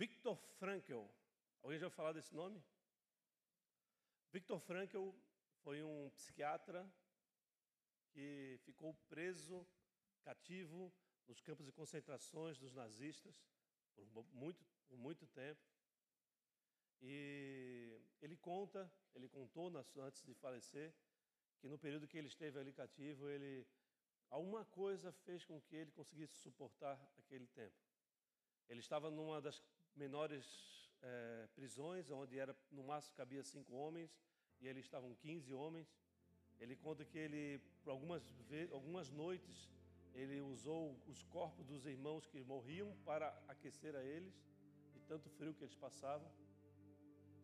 Viktor Frankl. Alguém já falar desse nome? Viktor Frankl foi um psiquiatra que ficou preso, cativo, nos campos de concentrações dos nazistas por muito, por muito tempo. E ele conta, ele contou antes de falecer, que no período que ele esteve ali cativo, ele alguma coisa fez com que ele conseguisse suportar aquele tempo. Ele estava numa das menores é, prisões, onde era no máximo cabia cinco homens, e eles estavam 15 homens. Ele conta que ele, por algumas, algumas noites, ele usou os corpos dos irmãos que morriam para aquecer a eles, de tanto frio que eles passavam.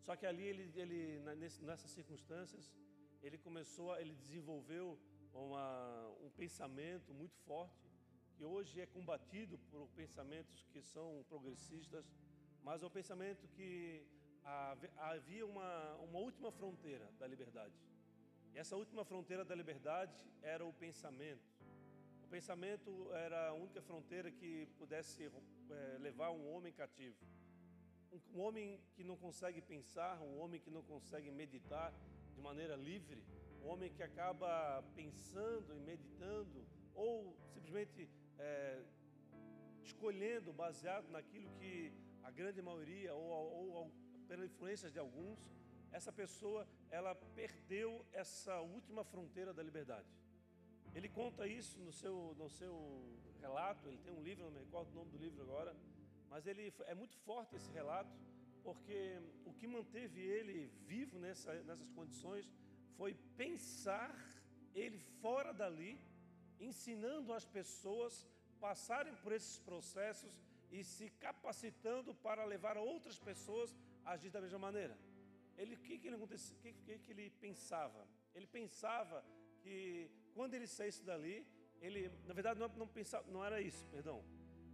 Só que ali, ele, ele nessas circunstâncias, ele começou, ele desenvolveu uma, um pensamento muito forte, que hoje é combatido por pensamentos que são progressistas, mas é um pensamento que havia uma, uma última fronteira da liberdade. E essa última fronteira da liberdade era o pensamento. O pensamento era a única fronteira que pudesse é, levar um homem cativo. Um, um homem que não consegue pensar, um homem que não consegue meditar de maneira livre, um homem que acaba pensando e meditando, ou simplesmente é, escolhendo baseado naquilo que a grande maioria, ou, ou, ou pela influência de alguns, essa pessoa ela perdeu essa última fronteira da liberdade. Ele conta isso no seu, no seu relato, ele tem um livro, não me recordo o nome do livro agora, mas ele é muito forte esse relato, porque o que manteve ele vivo nessa, nessas condições foi pensar ele fora dali, ensinando as pessoas passarem por esses processos e se capacitando para levar outras pessoas a agir da mesma maneira. Ele, o que, que, ele, que, que, que ele pensava? Ele pensava que quando ele saísse dali, ele, na verdade, não, não, pensava, não era isso, perdão.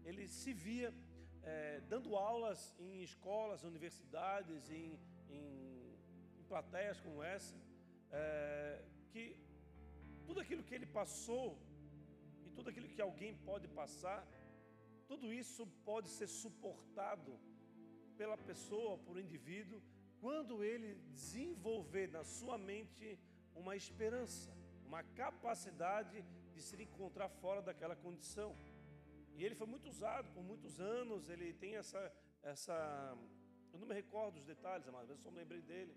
Ele se via é, dando aulas em escolas, universidades, em, em, em plateias como essa, é, que tudo aquilo que ele passou e tudo aquilo que alguém pode passar, tudo isso pode ser suportado pela pessoa, por um indivíduo, quando ele desenvolver na sua mente uma esperança, uma capacidade de se encontrar fora daquela condição. E ele foi muito usado por muitos anos, ele tem essa. essa eu não me recordo dos detalhes, mas eu só me lembrei dele.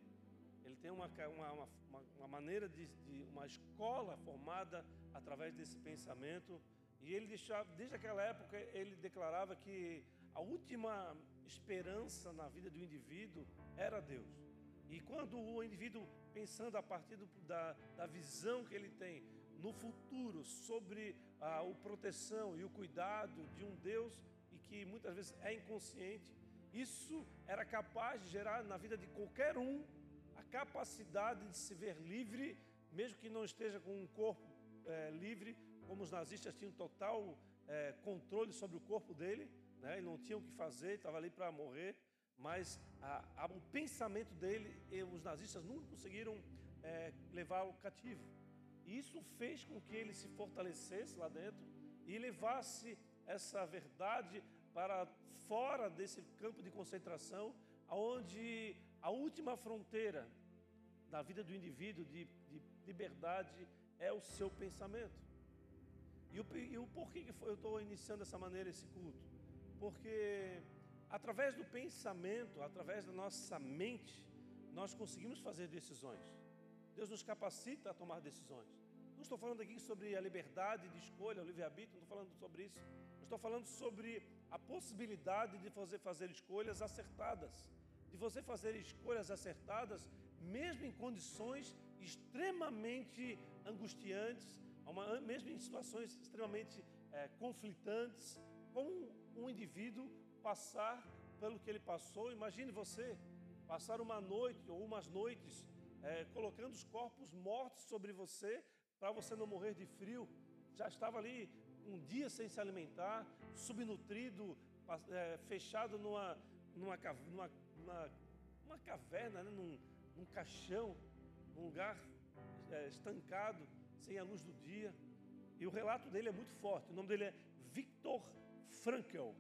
Ele tem uma, uma, uma, uma maneira de, de, uma escola formada através desse pensamento. E ele deixava, desde aquela época, ele declarava que a última esperança na vida do indivíduo era Deus. E quando o indivíduo, pensando a partir do, da, da visão que ele tem no futuro sobre a, a proteção e o cuidado de um Deus e que muitas vezes é inconsciente, isso era capaz de gerar na vida de qualquer um a capacidade de se ver livre, mesmo que não esteja com um corpo é, livre, como os nazistas tinham total é, controle sobre o corpo dele né? ele não tinha o que fazer, estava ali para morrer, mas a, a, o pensamento dele, os nazistas nunca conseguiram é, levá-lo cativo. E isso fez com que ele se fortalecesse lá dentro e levasse essa verdade para fora desse campo de concentração, onde a última fronteira da vida do indivíduo de, de liberdade é o seu pensamento. E o, e o porquê que eu estou iniciando dessa maneira esse culto? porque através do pensamento, através da nossa mente, nós conseguimos fazer decisões. Deus nos capacita a tomar decisões. Não estou falando aqui sobre a liberdade de escolha, o livre-arbítrio, não estou falando sobre isso. Estou falando sobre a possibilidade de você fazer escolhas acertadas. De você fazer escolhas acertadas, mesmo em condições extremamente angustiantes, mesmo em situações extremamente é, conflitantes, como um indivíduo passar pelo que ele passou. Imagine você passar uma noite ou umas noites é, colocando os corpos mortos sobre você para você não morrer de frio. Já estava ali um dia sem se alimentar, subnutrido, é, fechado numa, numa, numa, numa, numa caverna, né? num, num caixão, num lugar é, estancado, sem a luz do dia. E o relato dele é muito forte. O nome dele é Victor Frankel.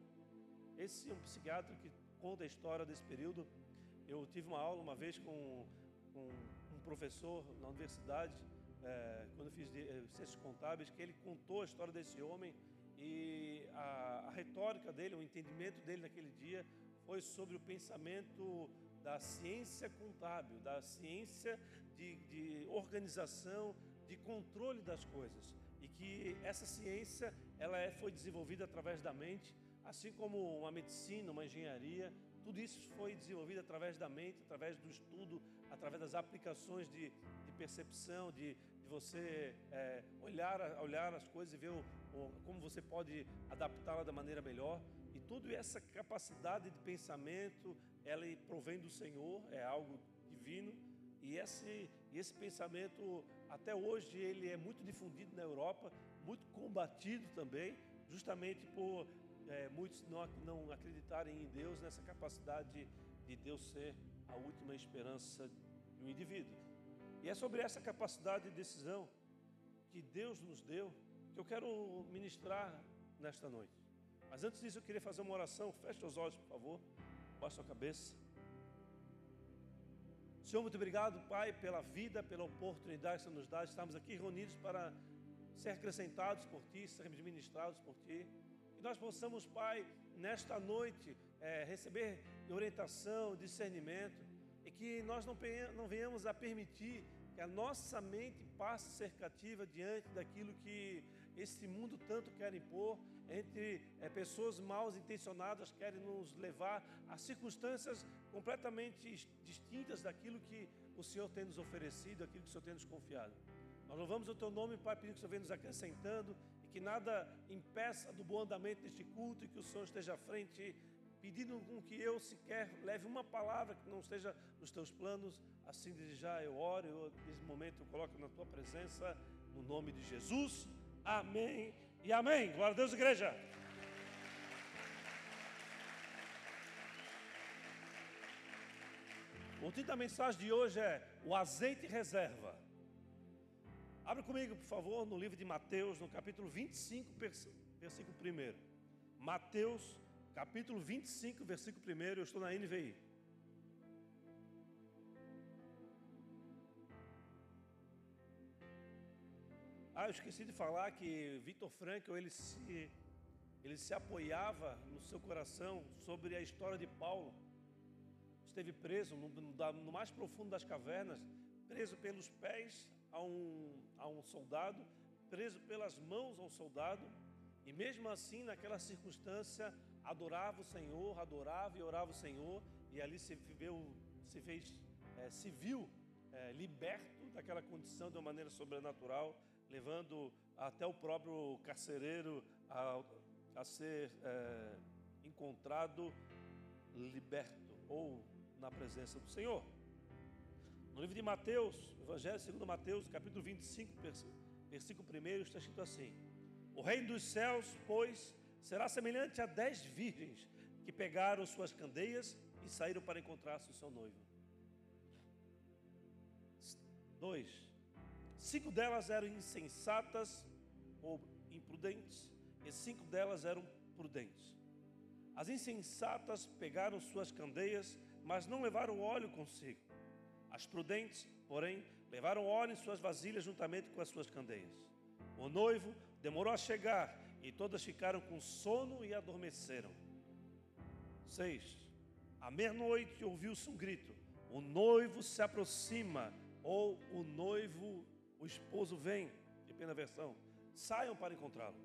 Esse é um psiquiatra que contraponto à história desse período. Eu tive uma aula uma vez com, um professor na universidade, é, quando eu fiz de, é, ciências contábeis, que ele contou a história desse homem e a, a retórica dele, o entendimento dele naquele dia foi sobre o pensamento da ciência contábil, da ciência de, de organização, de controle das coisas. E que essa ciência ela é, foi desenvolvida através da mente, assim como uma medicina, uma engenharia, tudo isso foi desenvolvido através da mente, através do estudo, através das aplicações de, de percepção, de, de você é, olhar, olhar as coisas e ver o, o, como você pode adaptá-la da maneira melhor. E toda essa capacidade de pensamento, ela provém do Senhor, é algo divino. E esse, esse pensamento, até hoje, ele é muito difundido na Europa, muito combatido também, justamente por é, muitos não, não acreditarem em Deus, nessa capacidade de, de Deus ser a última esperança do indivíduo. E é sobre essa capacidade de decisão que Deus nos deu que eu quero ministrar nesta noite. Mas antes disso, eu queria fazer uma oração. Feche os olhos, por favor. Baixe a cabeça. Senhor, muito obrigado, Pai, pela vida, pela oportunidade que você nos dá. Estamos aqui reunidos para ser acrescentados por Ti, sermos ministrados por Ti. Que nós possamos, Pai, nesta noite, é, receber orientação, discernimento, e que nós não, não venhamos a permitir que a nossa mente passe a ser cativa diante daquilo que esse mundo tanto quer impor, entre é, pessoas mal intencionadas querem nos levar a circunstâncias completamente distintas daquilo que o Senhor tem nos oferecido, aquilo que o Senhor tem nos confiado. Nós louvamos o Teu nome, Pai, pedindo que o Senhor venha nos acrescentando e que nada impeça do bom andamento deste culto e que o Senhor esteja à frente, pedindo com que eu sequer leve uma palavra que não esteja nos Teus planos. Assim, desde já eu oro, eu, nesse momento eu coloco na Tua presença, no nome de Jesus. Amém e amém. Glória a Deus, igreja. O título da mensagem de hoje é O azeite reserva. Abre comigo, por favor, no livro de Mateus, no capítulo 25, versículo 1. Mateus, capítulo 25, versículo 1. Eu estou na NVI. Ah, eu esqueci de falar que Vitor Frankl ele se, ele se apoiava no seu coração sobre a história de Paulo. Esteve preso no, no mais profundo das cavernas, preso pelos pés a um, a um soldado, preso pelas mãos a um soldado, e mesmo assim, naquela circunstância, adorava o Senhor, adorava e orava o Senhor, e ali se, viu, se fez, é, se viu é, liberto daquela condição de uma maneira sobrenatural levando até o próprio carcereiro a, a ser é, encontrado liberto ou na presença do Senhor. No livro de Mateus, Evangelho segundo Mateus, capítulo 25, versículo 1, está escrito assim: O reino dos céus, pois, será semelhante a dez virgens que pegaram suas candeias e saíram para encontrar-se o seu noivo. Dois. Cinco delas eram insensatas ou imprudentes, e cinco delas eram prudentes. As insensatas pegaram suas candeias, mas não levaram óleo consigo. As prudentes, porém, levaram óleo em suas vasilhas juntamente com as suas candeias. O noivo demorou a chegar e todas ficaram com sono e adormeceram. 6. À meia-noite ouviu-se um grito: O noivo se aproxima, ou o noivo o esposo vem, depende da versão, saiam para encontrá-lo.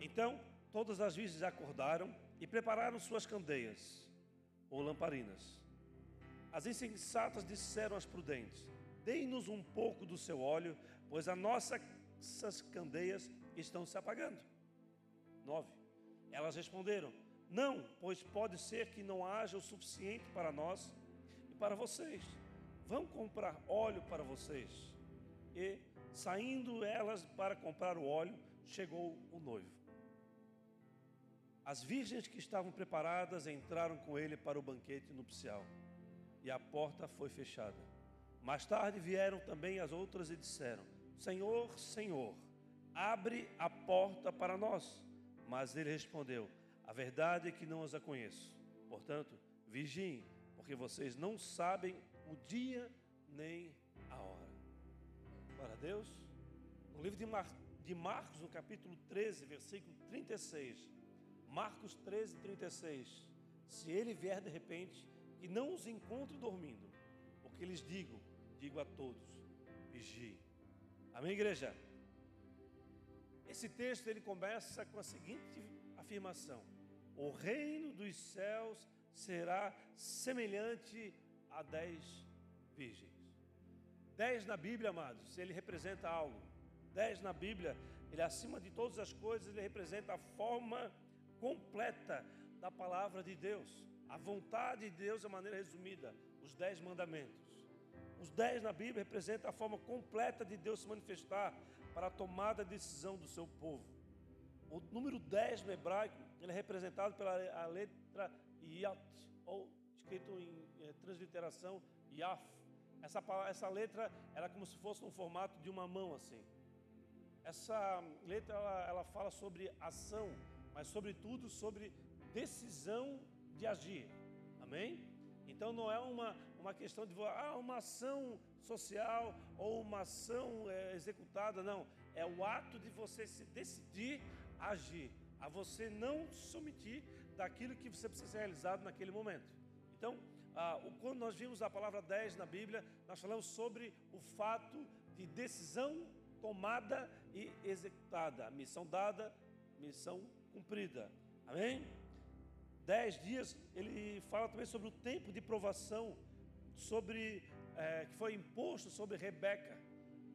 Então, todas as virgens acordaram e prepararam suas candeias, ou lamparinas. As insensatas disseram às prudentes: Deem-nos um pouco do seu óleo, pois as nossas candeias estão se apagando. 9. Elas responderam: Não, pois pode ser que não haja o suficiente para nós e para vocês. Vão comprar óleo para vocês e, saindo elas para comprar o óleo, chegou o noivo. As virgens que estavam preparadas entraram com ele para o banquete nupcial e a porta foi fechada. Mais tarde vieram também as outras e disseram: Senhor, Senhor, abre a porta para nós. Mas ele respondeu: A verdade é que não as a conheço. Portanto, vigiem, porque vocês não sabem o dia nem. Glória a Deus. No livro de, Mar de Marcos, no capítulo 13, versículo 36. Marcos 13, 36. Se ele vier de repente, que não os encontre dormindo, porque lhes digo, digo a todos, vigie. Amém, igreja? Esse texto ele começa com a seguinte afirmação: O reino dos céus será semelhante a dez virgens. Dez na Bíblia, amados, ele representa algo. Dez na Bíblia, ele acima de todas as coisas, ele representa a forma completa da palavra de Deus. A vontade de Deus, de maneira resumida, os dez mandamentos. Os dez na Bíblia representam a forma completa de Deus se manifestar para a tomada de decisão do seu povo. O número 10 no hebraico ele é representado pela a letra Yat, ou escrito em é, transliteração Yaf. Essa, essa letra era como se fosse no formato de uma mão assim. Essa letra ela, ela fala sobre ação, mas sobretudo sobre decisão de agir. Amém? Então não é uma, uma questão de ah, uma ação social ou uma ação é, executada, não. É o ato de você se decidir agir, a você não se omitir daquilo que você precisa ser realizado naquele momento. Então, ah, quando nós vimos a palavra 10 na Bíblia, nós falamos sobre o fato de decisão tomada e executada, missão dada, missão cumprida. Amém? Dez dias, ele fala também sobre o tempo de provação, sobre é, que foi imposto sobre Rebeca.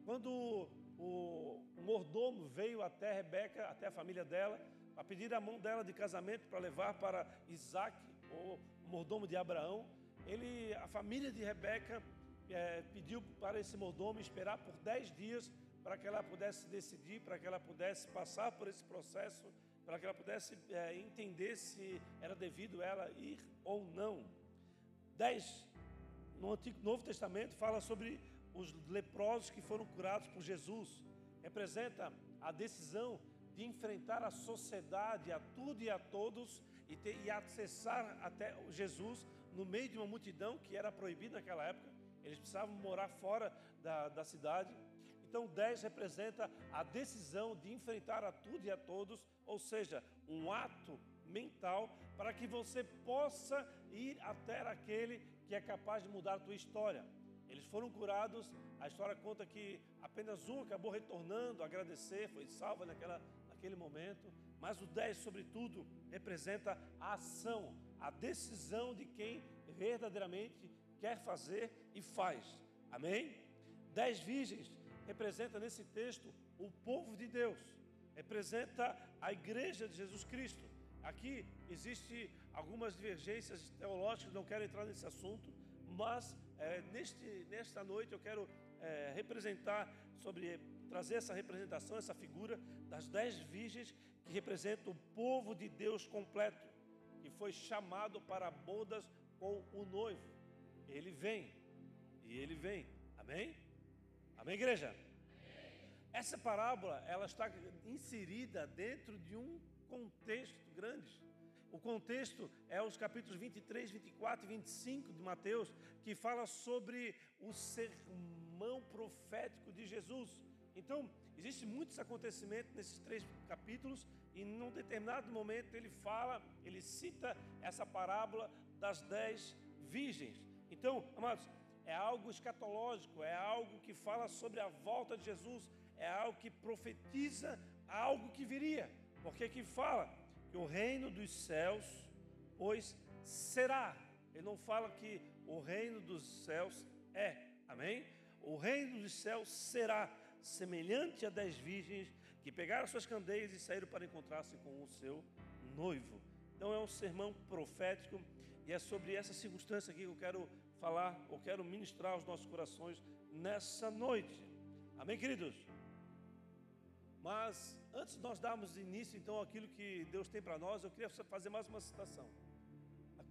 Quando o, o mordomo veio até Rebeca, até a família dela, a pedir a mão dela de casamento para levar para Isaac, o mordomo de Abraão, ele, a família de Rebeca é, pediu para esse mordomo esperar por dez dias para que ela pudesse decidir, para que ela pudesse passar por esse processo para que ela pudesse é, entender se era devido ela ir ou não. 10. No Antigo Novo Testamento fala sobre os leprosos que foram curados por Jesus. Representa a decisão de enfrentar a sociedade, a tudo e a todos, e, ter, e acessar até Jesus no meio de uma multidão que era proibida naquela época. Eles precisavam morar fora da, da cidade. Então, 10 representa a decisão de enfrentar a tudo e a todos ou seja, um ato mental para que você possa ir até aquele que é capaz de mudar a tua história. Eles foram curados, a história conta que apenas um acabou retornando, agradecer, foi salvo naquela, naquele momento, mas o 10, sobretudo, representa a ação, a decisão de quem verdadeiramente quer fazer e faz. Amém? Dez virgens representa nesse texto o povo de Deus representa a igreja de Jesus Cristo. Aqui existe algumas divergências teológicas, não quero entrar nesse assunto, mas é, neste, nesta noite eu quero é, representar sobre trazer essa representação, essa figura das dez virgens que representam o povo de Deus completo, que foi chamado para bodas com o noivo. Ele vem, e ele vem. Amém? Amém, igreja? Essa parábola, ela está inserida dentro de um contexto grande. O contexto é os capítulos 23, 24 e 25 de Mateus, que fala sobre o sermão profético de Jesus. Então, existem muitos acontecimentos nesses três capítulos, e num determinado momento ele fala, ele cita essa parábola das dez virgens. Então, amados, é algo escatológico, é algo que fala sobre a volta de Jesus, é algo que profetiza algo que viria, porque aqui fala que o reino dos céus, pois será. Ele não fala que o reino dos céus é, amém? O reino dos céus será semelhante a dez virgens que pegaram suas candeias e saíram para encontrar-se com o seu noivo. Então é um sermão profético e é sobre essa circunstância aqui que eu quero falar, eu quero ministrar aos nossos corações nessa noite. Amém, queridos? Mas antes de nós darmos início então àquilo que Deus tem para nós, eu queria fazer mais uma citação.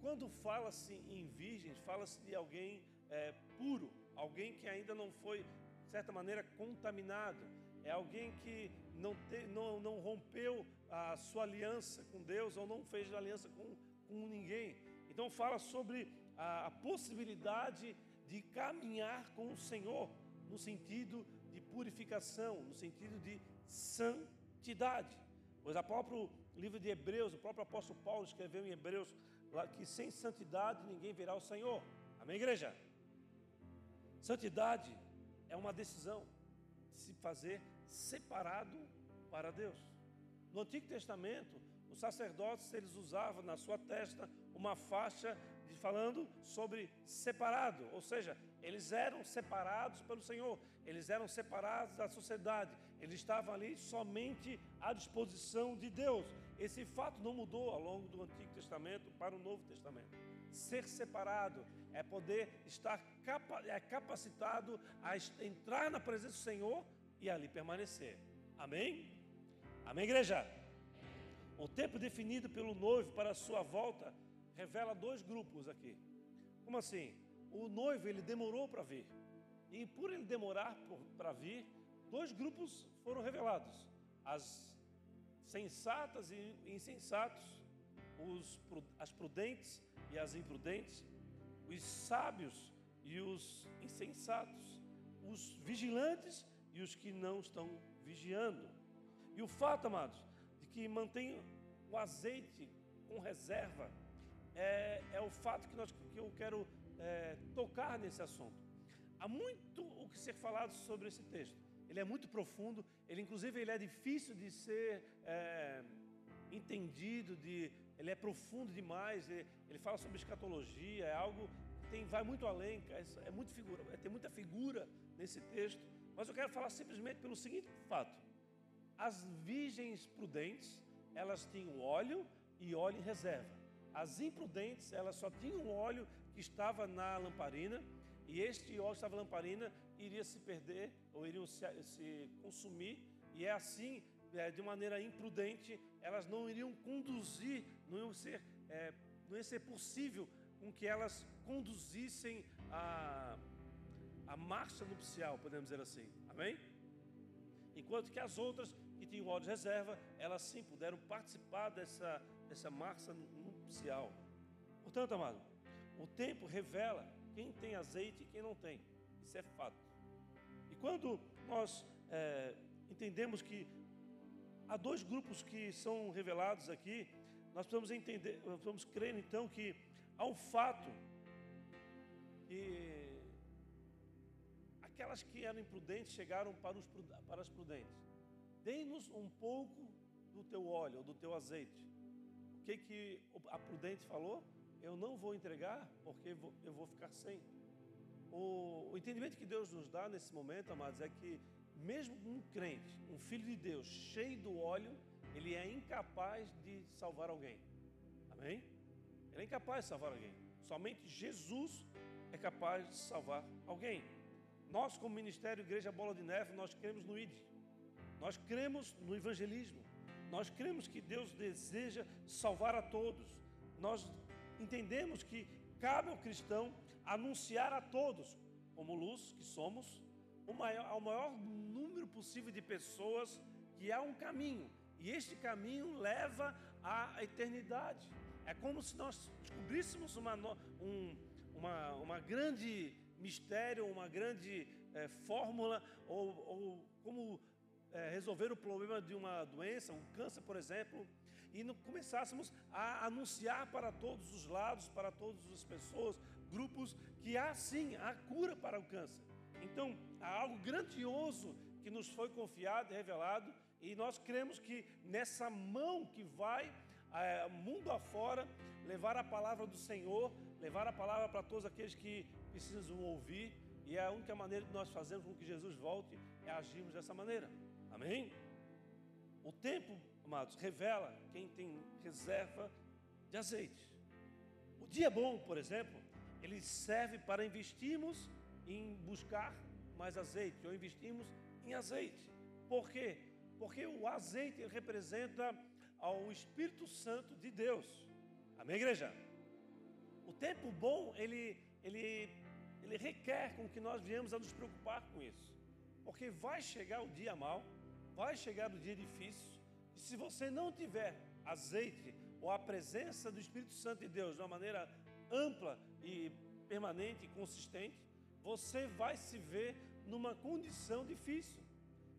Quando fala-se em virgens, fala-se de alguém é, puro, alguém que ainda não foi, de certa maneira, contaminado, é alguém que não, te, não, não rompeu a sua aliança com Deus ou não fez aliança com, com ninguém. Então fala sobre a, a possibilidade de caminhar com o Senhor no sentido de purificação, no sentido de santidade. Pois o próprio livro de Hebreus, o próprio apóstolo Paulo escreveu em Hebreus que sem santidade ninguém verá o Senhor. Amém, igreja? Santidade é uma decisão de se fazer separado para Deus. No Antigo Testamento, os sacerdotes eles usavam na sua testa uma faixa de, falando sobre separado, ou seja, eles eram separados pelo Senhor, eles eram separados da sociedade, eles estavam ali somente à disposição de Deus. Esse fato não mudou ao longo do Antigo Testamento para o Novo Testamento. Ser separado é poder estar é capacitado a entrar na presença do Senhor e ali permanecer. Amém? Amém, igreja? O tempo definido pelo noivo para a sua volta revela dois grupos aqui. Como assim? O noivo ele demorou para vir. E por ele demorar para vir, dois grupos foram revelados: as sensatas e insensatos, os, as prudentes e as imprudentes, os sábios e os insensatos, os vigilantes e os que não estão vigiando. E o fato, amados, de que mantém o azeite com reserva é, é o fato que, nós, que eu quero é, tocar nesse assunto. Há muito o que ser falado sobre esse texto. Ele é muito profundo, ele inclusive ele é difícil de ser é, entendido, de, ele é profundo demais, ele, ele, fala sobre escatologia, é algo tem, vai muito além, é, é muito figura, é, tem muita figura nesse texto. Mas eu quero falar simplesmente pelo seguinte fato: as virgens prudentes, elas tinham óleo e óleo em reserva. As imprudentes, elas só tinham óleo que estava na lamparina, e este óleo estava na lamparina iria se perder ou iriam se, se consumir, e é assim, é, de maneira imprudente, elas não iriam conduzir, não iam ser, é, não ia ser possível com que elas conduzissem a, a marcha nupcial, podemos dizer assim. Amém? Enquanto que as outras que tinham óleo de reserva, elas sim puderam participar dessa, dessa marcha nupcial. Portanto, amado, o tempo revela quem tem azeite e quem não tem. Isso é fato. E quando nós é, entendemos que há dois grupos que são revelados aqui, nós precisamos entender, nós crer então que há um fato que aquelas que eram imprudentes chegaram para, os, para as prudentes. Dê-nos um pouco do teu óleo, do teu azeite. O que, que a prudente falou? Eu não vou entregar porque eu vou ficar sem. O, o entendimento que Deus nos dá nesse momento, amados, é que mesmo um crente, um filho de Deus, cheio do óleo, ele é incapaz de salvar alguém. Amém? Ele é incapaz de salvar alguém. Somente Jesus é capaz de salvar alguém. Nós, como Ministério Igreja Bola de Neve, nós cremos no ID. Nós cremos no evangelismo. Nós cremos que Deus deseja salvar a todos. Nós entendemos que cabe ao cristão anunciar a todos, como luz que somos, maior, ao maior número possível de pessoas que há um caminho. E este caminho leva à eternidade. É como se nós descobríssemos uma, um, uma, uma grande mistério, uma grande é, fórmula, ou, ou como é, resolver o problema de uma doença, um câncer, por exemplo, e não começássemos a anunciar para todos os lados, para todas as pessoas, grupos, que há sim a cura para o câncer. Então, há algo grandioso que nos foi confiado e revelado, e nós cremos que nessa mão que vai é, mundo afora levar a palavra do Senhor, levar a palavra para todos aqueles que precisam ouvir, e é a única maneira de nós fazermos com que Jesus volte é agirmos dessa maneira. Amém? O tempo, amados, revela quem tem reserva de azeite. O dia bom, por exemplo, ele serve para investirmos em buscar mais azeite, ou investirmos em azeite. Por quê? Porque o azeite representa ao Espírito Santo de Deus. Amém, igreja? O tempo bom, ele, ele ele requer com que nós viemos a nos preocupar com isso. Porque vai chegar o dia mal, vai chegar o dia difícil, e se você não tiver azeite ou a presença do Espírito Santo de Deus de uma maneira ampla e permanente e consistente, você vai se ver numa condição difícil.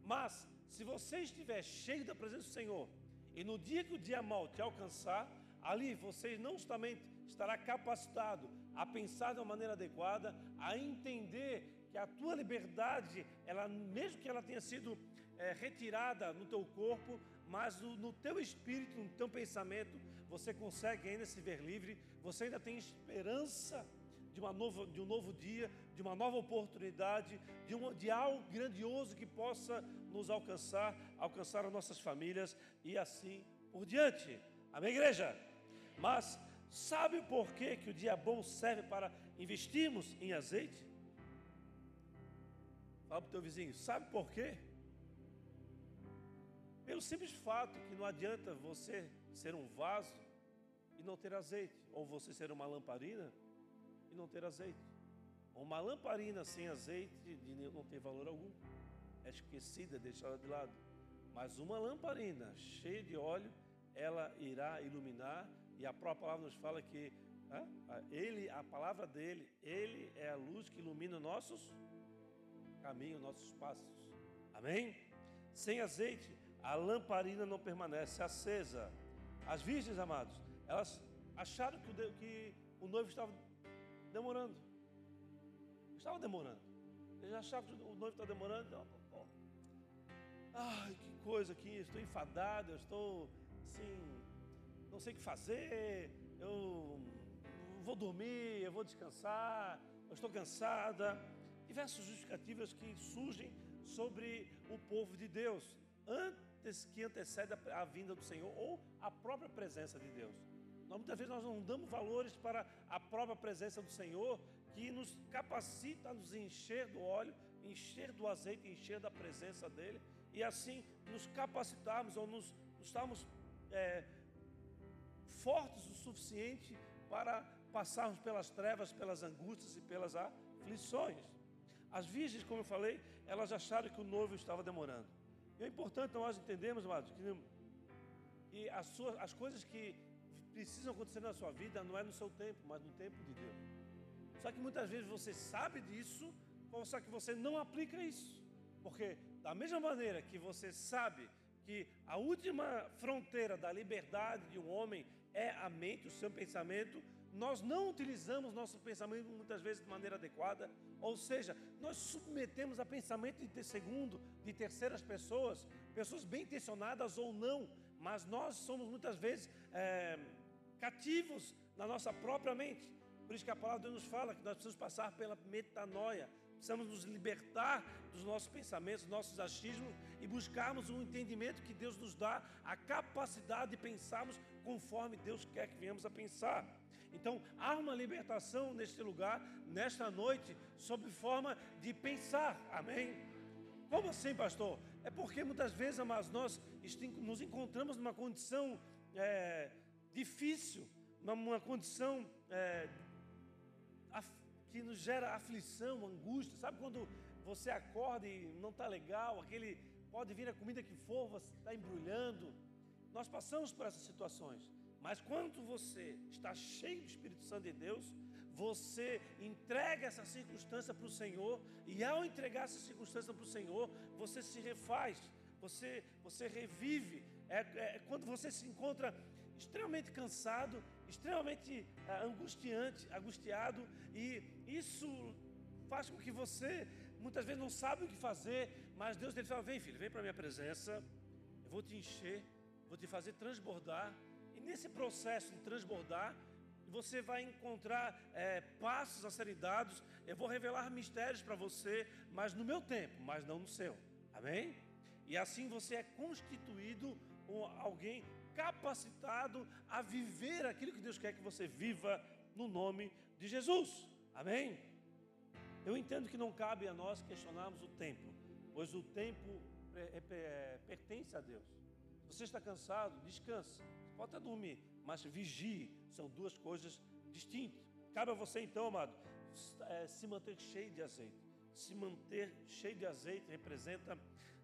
Mas, se você estiver cheio da presença do Senhor, e no dia que o dia mal te alcançar, ali você não somente estará capacitado a pensar de uma maneira adequada, a entender que a tua liberdade, ela, mesmo que ela tenha sido é, retirada no teu corpo, mas no, no teu espírito, no teu pensamento, você consegue ainda se ver livre, você ainda tem esperança de, uma nova, de um novo dia, de uma nova oportunidade, de, uma, de algo grandioso que possa nos alcançar, alcançar as nossas famílias e assim por diante. Amém, igreja? Mas sabe por que, que o dia bom serve para investirmos em azeite? Fala para o teu vizinho, sabe por quê? Pelo simples fato que não adianta você ser um vaso e não ter azeite, ou você ser uma lamparina e não ter azeite. Uma lamparina sem azeite não tem valor algum, é esquecida, deixada de lado. Mas uma lamparina cheia de óleo, ela irá iluminar, e a própria palavra nos fala que ele, a palavra dele, ele é a luz que ilumina nossos caminhos, nossos passos. Amém? Sem azeite, a lamparina não permanece acesa. As virgens, amados, elas acharam que o, que o noivo estava demorando. Estava demorando. Eles achavam que o noivo estava demorando. Então, Ai, que coisa aqui, estou enfadado, eu estou assim, não sei o que fazer, eu vou dormir, eu vou descansar, eu estou cansada. Diversas justificativas que surgem sobre o povo de Deus antes que antecede a vinda do Senhor ou a própria presença de Deus. Nós, muitas vezes nós não damos valores para a própria presença do Senhor que nos capacita a nos encher do óleo, encher do azeite, encher da presença dele e assim nos capacitarmos ou nos, nos estarmos é, fortes o suficiente para passarmos pelas trevas, pelas angústias e pelas aflições. As virgens, como eu falei, elas acharam que o noivo estava demorando. E é importante nós entendermos, amados, que, que as, suas, as coisas que precisam acontecer na sua vida não é no seu tempo, mas no tempo de Deus. Só que muitas vezes você sabe disso, só que você não aplica isso. Porque da mesma maneira que você sabe que a última fronteira da liberdade de um homem é a mente, o seu pensamento, nós não utilizamos nosso pensamento muitas vezes de maneira adequada, ou seja, nós submetemos a pensamento de segundo, de terceiras pessoas, pessoas bem intencionadas ou não, mas nós somos muitas vezes é, cativos na nossa própria mente. Por isso que a palavra de Deus nos fala que nós precisamos passar pela metanoia, precisamos nos libertar dos nossos pensamentos, dos nossos achismos e buscarmos um entendimento que Deus nos dá, a capacidade de pensarmos conforme Deus quer que venhamos a pensar. Então, há uma libertação neste lugar, nesta noite, sob forma de pensar. Amém? Como assim, pastor? É porque muitas vezes, amados, nós nos encontramos numa condição é, difícil, numa condição é, que nos gera aflição, angústia. Sabe quando você acorda e não está legal, aquele pode vir a comida que for, você está embrulhando. Nós passamos por essas situações. Mas quando você está cheio do Espírito Santo de Deus, você entrega essa circunstância para o Senhor, e ao entregar essa circunstância para o Senhor, você se refaz, você, você revive. É, é, quando você se encontra extremamente cansado, extremamente é, angustiante, angustiado, e isso faz com que você muitas vezes não sabe o que fazer, mas Deus ele fala: vem filho, vem para a minha presença, eu vou te encher, vou te fazer transbordar nesse processo de transbordar, você vai encontrar é, passos a serem dados. Eu vou revelar mistérios para você, mas no meu tempo, mas não no seu. Amém? E assim você é constituído alguém capacitado a viver aquilo que Deus quer que você viva no nome de Jesus. Amém? Eu entendo que não cabe a nós questionarmos o tempo, pois o tempo é, é, pertence a Deus. Se você está cansado, descanse. Pode até dormir, mas vigie. São duas coisas distintas. Cabe a você então, amado, é, se manter cheio de azeite. Se manter cheio de azeite representa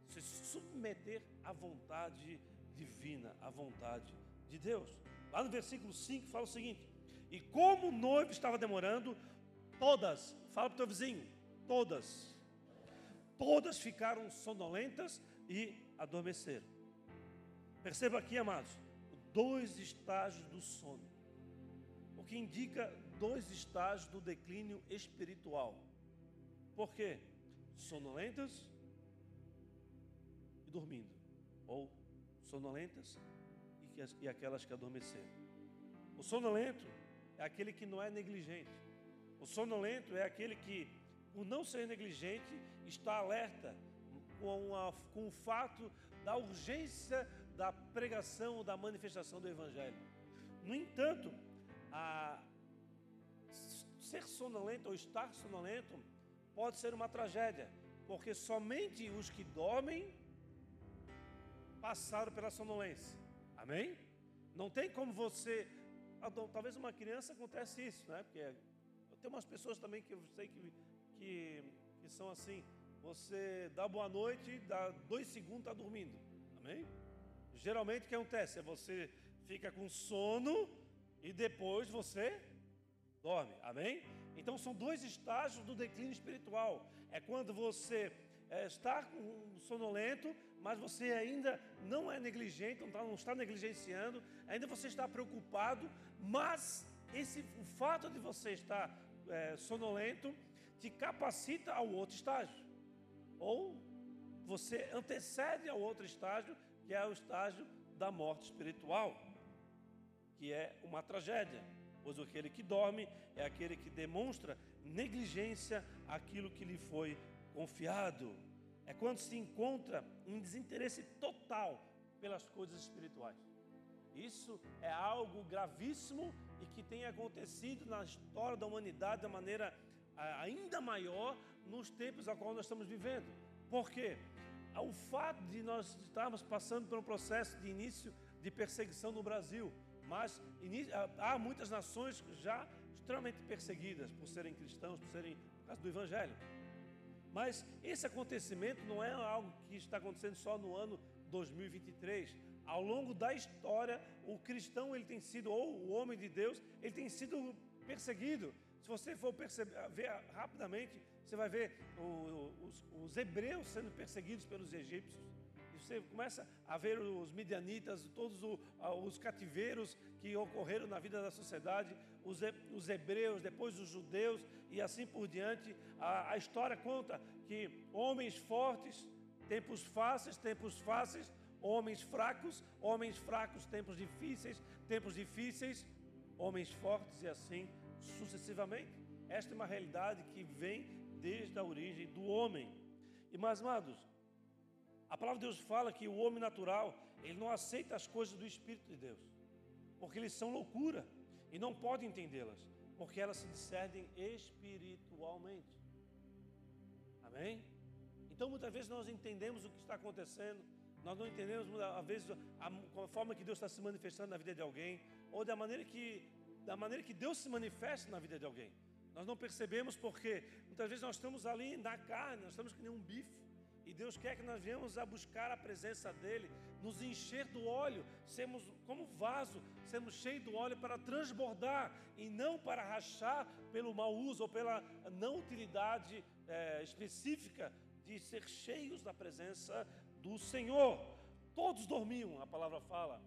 se submeter à vontade divina, à vontade de Deus. Lá no versículo 5 fala o seguinte: E como o noivo estava demorando, todas, fala para o teu vizinho, todas, todas ficaram sonolentas e adormeceram. Perceba aqui, amados, dois estágios do sono, o que indica dois estágios do declínio espiritual. Por quê? Sonolentas e dormindo, ou sonolentas e, e aquelas que adormeceram. O sonolento é aquele que não é negligente. O sonolento é aquele que, por não ser negligente, está alerta com, a, com o fato da urgência da pregação, da manifestação do Evangelho. No entanto, a, ser sonolento ou estar sonolento pode ser uma tragédia, porque somente os que dormem passaram pela sonolência. Amém? Não tem como você. Talvez uma criança acontece isso, né? Porque tem umas pessoas também que eu sei que, que, que são assim. Você dá boa noite, dá dois segundos, está dormindo. Amém? Geralmente o que acontece? É você fica com sono e depois você dorme. Amém? Então são dois estágios do declínio espiritual. É quando você é, está sonolento, mas você ainda não é negligente, não está, não está negligenciando, ainda você está preocupado, mas esse, o fato de você estar é, sonolento te capacita ao outro estágio. Ou você antecede ao outro estágio, que é o estágio da morte espiritual, que é uma tragédia, pois aquele que dorme é aquele que demonstra negligência àquilo que lhe foi confiado. É quando se encontra um desinteresse total pelas coisas espirituais. Isso é algo gravíssimo e que tem acontecido na história da humanidade de maneira ainda maior nos tempos a qual nós estamos vivendo. Por quê? O fato de nós estarmos passando por um processo de início de perseguição no Brasil, mas há muitas nações já extremamente perseguidas por serem cristãos, por serem por causa do Evangelho. Mas esse acontecimento não é algo que está acontecendo só no ano 2023. Ao longo da história, o cristão ele tem sido, ou o homem de Deus, ele tem sido perseguido. Se você for perceber, ver rapidamente, você vai ver os, os hebreus sendo perseguidos pelos egípcios. E você começa a ver os midianitas, todos os cativeiros que ocorreram na vida da sociedade, os, hebreus, depois os judeus e assim por diante. A, a história conta que homens fortes, tempos fáceis, tempos fáceis, homens fracos, homens fracos, tempos difíceis, tempos difíceis, homens fortes e assim sucessivamente. Esta é uma realidade que vem desde a origem do homem. E mais amados, a palavra de Deus fala que o homem natural, ele não aceita as coisas do Espírito de Deus, porque eles são loucura e não pode entendê-las, porque elas se discernem espiritualmente. Amém? Então muitas vezes nós entendemos o que está acontecendo, nós não entendemos às vezes a, a forma que Deus está se manifestando na vida de alguém, ou da maneira que da maneira que Deus se manifesta na vida de alguém. Nós não percebemos porque muitas vezes nós estamos ali na carne, nós estamos que nem um bife. E Deus quer que nós venhamos a buscar a presença dEle, nos encher do óleo, sermos como vaso, sermos cheios do óleo para transbordar e não para rachar pelo mau uso ou pela não utilidade é, específica de ser cheios da presença do Senhor. Todos dormiam, a palavra fala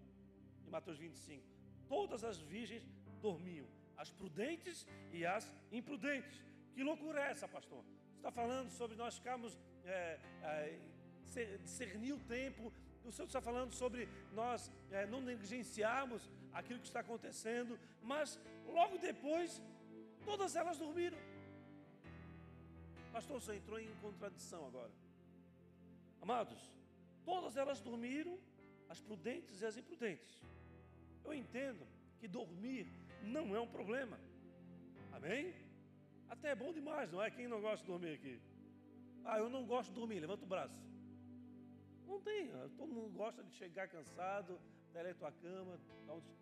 em Mateus 25. Todas as virgens dormiam, as prudentes e as imprudentes. Que loucura é essa, pastor? Você está falando sobre nós ficarmos é, é, discernir o tempo. O Senhor está falando sobre nós é, não negligenciarmos aquilo que está acontecendo, mas logo depois, todas elas dormiram. Pastor, você entrou em contradição agora. Amados, todas elas dormiram, as prudentes e as imprudentes. Eu entendo que dormir não é um problema. Amém? Até é bom demais, não é? Quem não gosta de dormir aqui? Ah, eu não gosto de dormir, levanta o braço. Não tem, ah, todo mundo gosta de chegar cansado, ir à tua cama,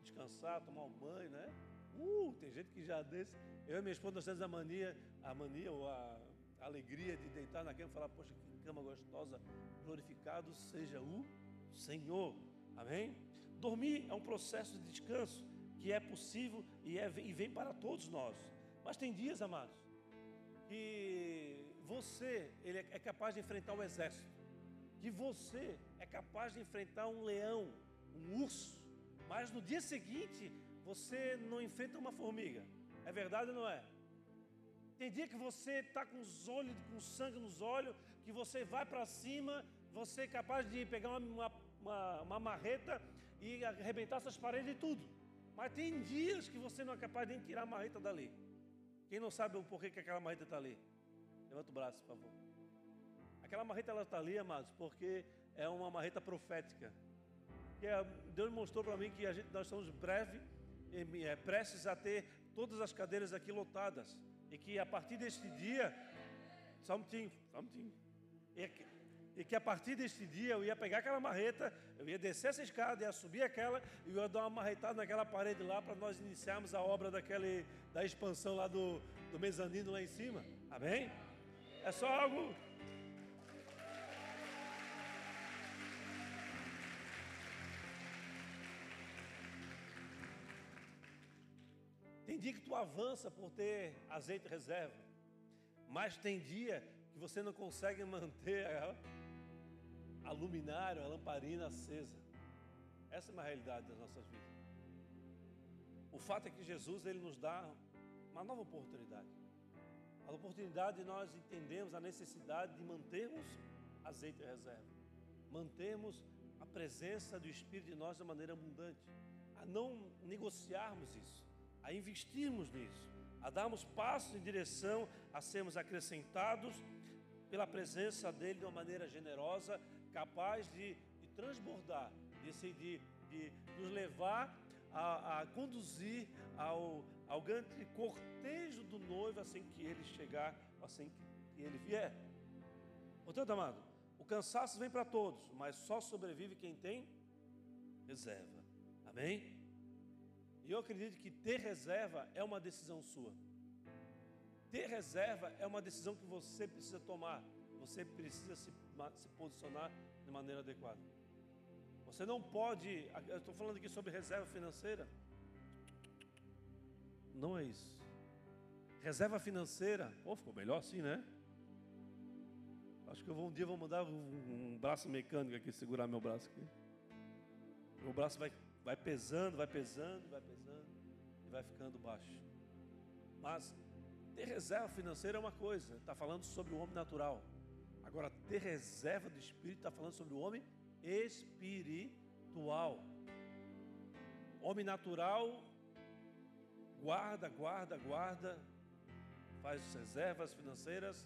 descansar, tomar um banho, né? Uh, tem gente que já desse. Eu e minha esposa nós temos a mania, a mania ou a, a alegria de deitar na cama e falar, poxa, que cama gostosa, glorificado seja o Senhor. Amém? Dormir é um processo de descanso que é possível e, é, e vem para todos nós. Mas tem dias, amados, que você ele é, é capaz de enfrentar um exército, que você é capaz de enfrentar um leão, um urso, mas no dia seguinte você não enfrenta uma formiga. É verdade ou não é? Tem dia que você está com os olhos, com sangue nos olhos, que você vai para cima, você é capaz de pegar uma, uma, uma, marreta e arrebentar essas paredes e tudo. Mas tem dias que você não é capaz de tirar a marreta dali. Quem não sabe o porquê que aquela marreta está ali? Levanta o braço, por favor. Aquela marreta ela está ali, amados, porque é uma marreta profética. Que é, Deus mostrou para mim que a gente, nós estamos breve, é, prestes a ter todas as cadeiras aqui lotadas. E que a partir deste dia, um minutinho. E que, e que a partir deste dia eu ia pegar aquela marreta, eu ia descer essa escada, ia subir aquela e eu ia dar uma marretada naquela parede lá para nós iniciarmos a obra daquele, da expansão lá do, do mezanino lá em cima. Amém? É só algo. Dia que tu avança por ter azeite reserva, mas tem dia que você não consegue manter a, a luminária, a lamparina acesa. Essa é uma realidade das nossas vidas. O fato é que Jesus ele nos dá uma nova oportunidade. A oportunidade de nós entendermos a necessidade de mantermos azeite em reserva, mantermos a presença do Espírito de nós de maneira abundante, a não negociarmos isso, a investirmos nisso, a darmos passos em direção a sermos acrescentados pela presença dele de uma maneira generosa, capaz de, de transbordar, de, de, de nos levar a, a conduzir ao, ao grande cortejo do noivo assim que ele chegar, assim que ele vier. Portanto, amado, o cansaço vem para todos, mas só sobrevive quem tem reserva. Amém? E eu acredito que ter reserva é uma decisão sua. Ter reserva é uma decisão que você precisa tomar. Você precisa se, se posicionar de maneira adequada. Você não pode. Eu estou falando aqui sobre reserva financeira. Não é isso. Reserva financeira. Pô, ficou melhor assim, né? Acho que eu vou, um dia vou mandar um, um braço mecânico aqui, segurar meu braço aqui. Meu braço vai, vai pesando, vai pesando, vai pesando e vai ficando baixo. Mas ter reserva financeira é uma coisa, está falando sobre o homem natural. Agora, ter reserva do espírito está falando sobre o homem espiritual. Homem natural guarda, guarda, guarda, faz reservas financeiras,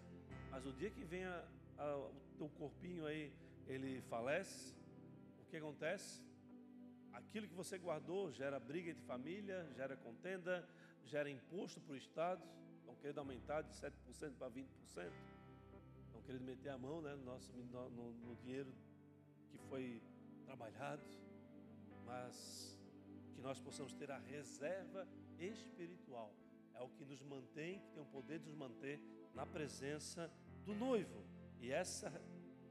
mas o dia que vem a, a, o teu corpinho aí, ele falece, o que acontece? Aquilo que você guardou gera briga entre família, gera contenda, gera imposto para o Estado, estão querendo aumentar de 7% para 20%, estão querendo meter a mão né, no, nosso, no, no, no dinheiro que foi trabalhado, mas que nós possamos ter a reserva espiritual. É o que nos mantém, que tem o poder de nos manter na presença do noivo. E essa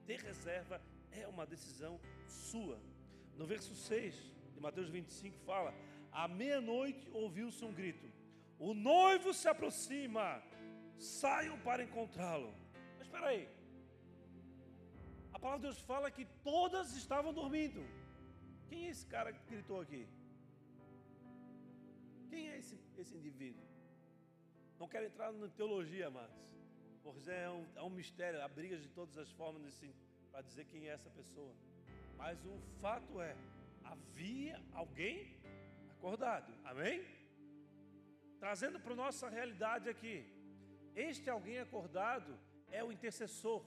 ter reserva é uma decisão sua. No verso 6 de Mateus 25 fala: À meia-noite ouviu-se um grito: O noivo se aproxima, saiam para encontrá-lo. Mas espera aí. A palavra de Deus fala que todas estavam dormindo. Quem é esse cara que gritou aqui? Quem é esse, esse indivíduo? Não quero entrar na teologia, amados. Porque é um, é um mistério, há brigas de todas as formas para dizer quem é essa pessoa. Mas o fato é, havia alguém acordado. Amém? Trazendo para a nossa realidade aqui. Este alguém acordado é o intercessor.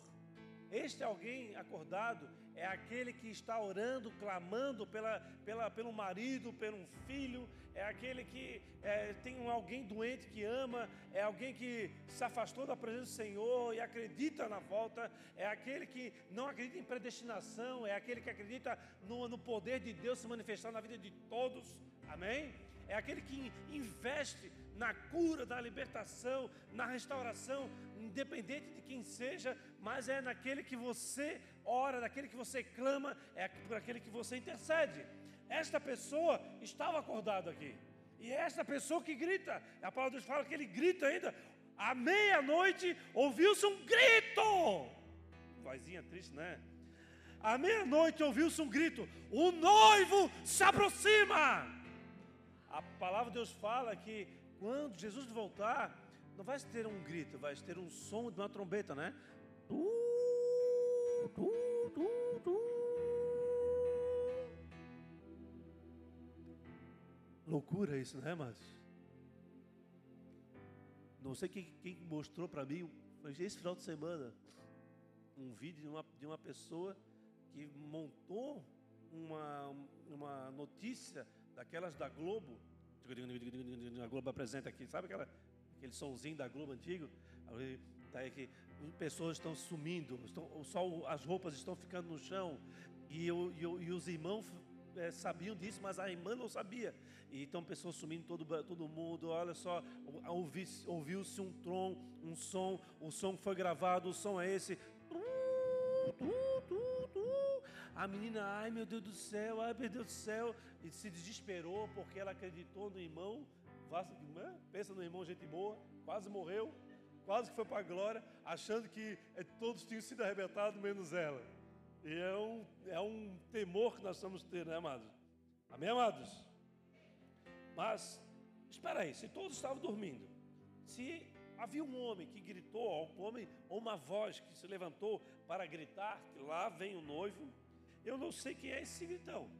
Este alguém acordado é aquele que está orando, clamando pela, pela, pelo marido, pelo filho, é aquele que é, tem alguém doente que ama, é alguém que se afastou da presença do Senhor e acredita na volta, é aquele que não acredita em predestinação, é aquele que acredita no, no poder de Deus se manifestar na vida de todos, amém? É aquele que investe na cura, na libertação, na restauração, independente de quem seja, mas é naquele que você ora, naquele que você clama, é por aquele que você intercede. Esta pessoa estava acordado aqui. E é essa pessoa que grita, a palavra de Deus fala que ele grita ainda. À meia-noite ouviu-se um grito. Vozinha triste, né? À meia-noite ouviu-se um grito: O noivo se aproxima. A palavra de Deus fala que quando Jesus voltar, não vai ter um grito, vai ter um som de uma trombeta, né? Tu, tu, tu, tu. Loucura isso, né, mas Não sei quem, quem mostrou para mim, foi esse final de semana, um vídeo de uma, de uma pessoa que montou uma, uma notícia daquelas da Globo. A Globo apresenta aqui, sabe aquela, aquele sonzinho da Globo antigo? Aí que pessoas estão sumindo, estão, só as roupas estão ficando no chão. E, eu, e, eu, e os irmãos é, sabiam disso, mas a irmã não sabia. E então pessoas sumindo todo, todo mundo. Olha só, ouviu-se um trom, um som, o som foi gravado, o som é esse. A menina, ai meu Deus do céu, ai meu Deus do céu, e se desesperou porque ela acreditou no irmão. Pensa no irmão, gente boa, quase morreu, quase que foi para a glória, achando que é, todos tinham sido arrebatados, menos ela. E é um, é um temor que nós estamos tendo, né, amados? Amém, amados? Mas, espera aí, se todos estavam dormindo, se havia um homem que gritou, um homem, ou uma voz que se levantou para gritar que lá vem o noivo, eu não sei quem é esse gritão,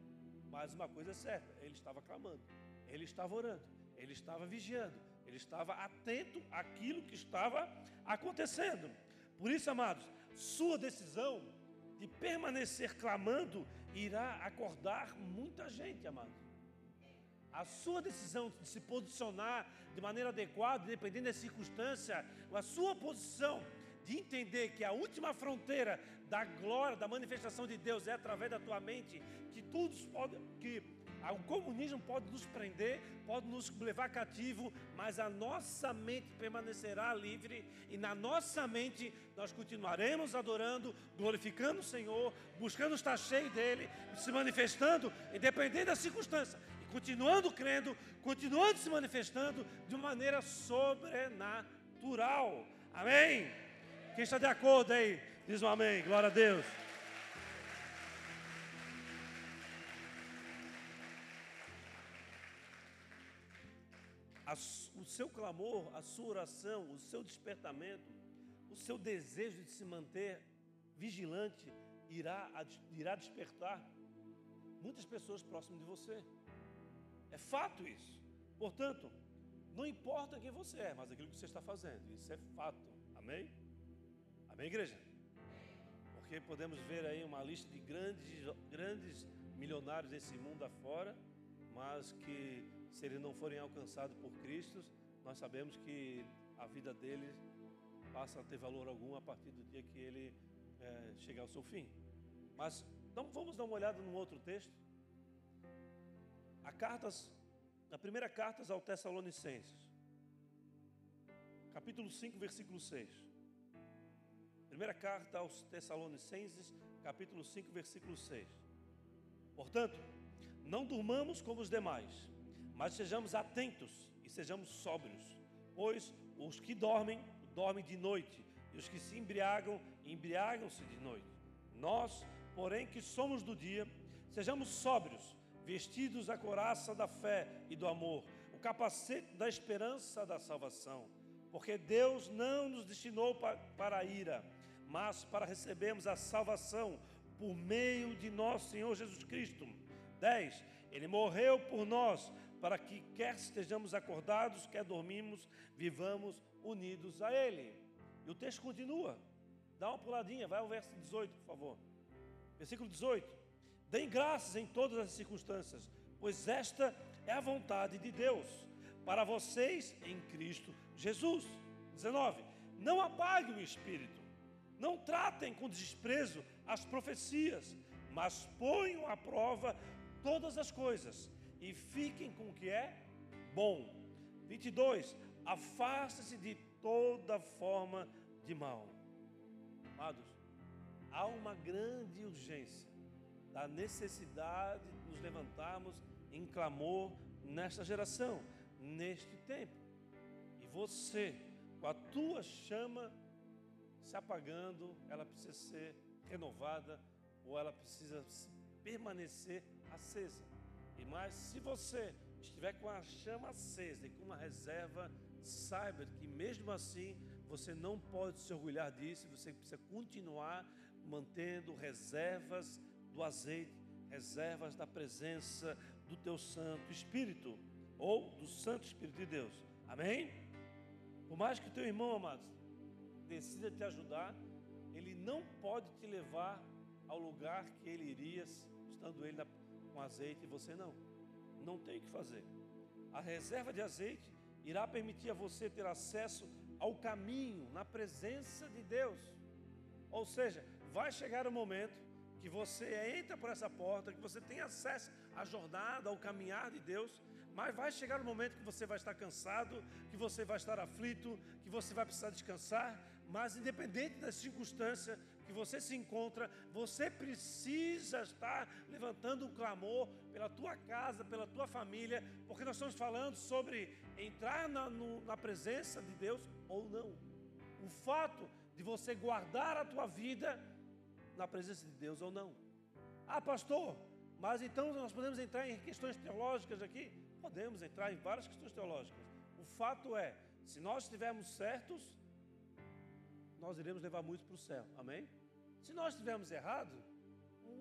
mas uma coisa é certa, ele estava clamando, ele estava orando, ele estava vigiando, ele estava atento àquilo que estava acontecendo. Por isso, amados, sua decisão de permanecer clamando irá acordar muita gente, amado. A sua decisão de se posicionar de maneira adequada, dependendo da circunstância, a sua posição de entender que a última fronteira da glória, da manifestação de Deus é através da tua mente, que tudo pode, que o comunismo pode nos prender, pode nos levar cativo, mas a nossa mente permanecerá livre e na nossa mente nós continuaremos adorando, glorificando o Senhor, buscando estar cheio dele, se manifestando, independente da circunstância, e continuando crendo, continuando se manifestando de maneira sobrenatural. Amém? Quem está de acordo aí, diz um amém. Glória a Deus. O seu clamor, a sua oração, o seu despertamento, o seu desejo de se manter vigilante irá, irá despertar muitas pessoas próximas de você. É fato isso. Portanto, não importa quem você é, mas aquilo que você está fazendo. Isso é fato. Amém? Amém, igreja? Porque podemos ver aí uma lista de grandes, grandes milionários desse mundo afora, mas que se eles não forem alcançados por Cristo, nós sabemos que a vida deles passa a ter valor algum a partir do dia que ele é, chegar ao seu fim. Mas então vamos dar uma olhada num outro texto. A cartas, a primeira carta aos Tessalonicenses, capítulo 5, versículo 6. Primeira carta aos Tessalonicenses, capítulo 5, versículo 6. Portanto, não durmamos como os demais mas sejamos atentos e sejamos sóbrios, pois os que dormem, dormem de noite, e os que se embriagam, embriagam-se de noite. Nós, porém, que somos do dia, sejamos sóbrios, vestidos a coraça da fé e do amor, o capacete da esperança da salvação, porque Deus não nos destinou para a ira, mas para recebermos a salvação por meio de nosso Senhor Jesus Cristo. 10. Ele morreu por nós para que quer estejamos acordados, quer dormimos, vivamos unidos a Ele. E o texto continua. Dá uma puladinha, vai ao verso 18, por favor. Versículo 18. Deem graças em todas as circunstâncias, pois esta é a vontade de Deus para vocês em Cristo Jesus. 19. Não apague o espírito. Não tratem com desprezo as profecias, mas ponham à prova todas as coisas e fiquem com o que é bom. 22. Afaste-se de toda forma de mal. Amados, há uma grande urgência da necessidade de nos levantarmos em clamor, nesta geração, neste tempo. E você, com a tua chama se apagando, ela precisa ser renovada ou ela precisa permanecer acesa. E mais, se você estiver com a chama acesa e com uma reserva, saiba que mesmo assim você não pode se orgulhar disso, você precisa continuar mantendo reservas do azeite, reservas da presença do teu Santo Espírito ou do Santo Espírito de Deus. Amém? Por mais que teu irmão, amados, decida te ajudar, ele não pode te levar ao lugar que ele iria, estando ele com azeite e você não. Não tem o que fazer. A reserva de azeite irá permitir a você ter acesso ao caminho, na presença de Deus. Ou seja, vai chegar o momento que você entra por essa porta, que você tem acesso à jornada, ao caminhar de Deus, mas vai chegar o momento que você vai estar cansado, que você vai estar aflito, que você vai precisar descansar, mas independente das circunstâncias que você se encontra, você precisa estar levantando um clamor pela tua casa, pela tua família, porque nós estamos falando sobre entrar na, no, na presença de Deus ou não. O fato de você guardar a tua vida na presença de Deus ou não. Ah, pastor, mas então nós podemos entrar em questões teológicas aqui? Podemos entrar em várias questões teológicas. O fato é, se nós estivermos certos, nós iremos levar muito para o céu. Amém? Se nós estivermos errados,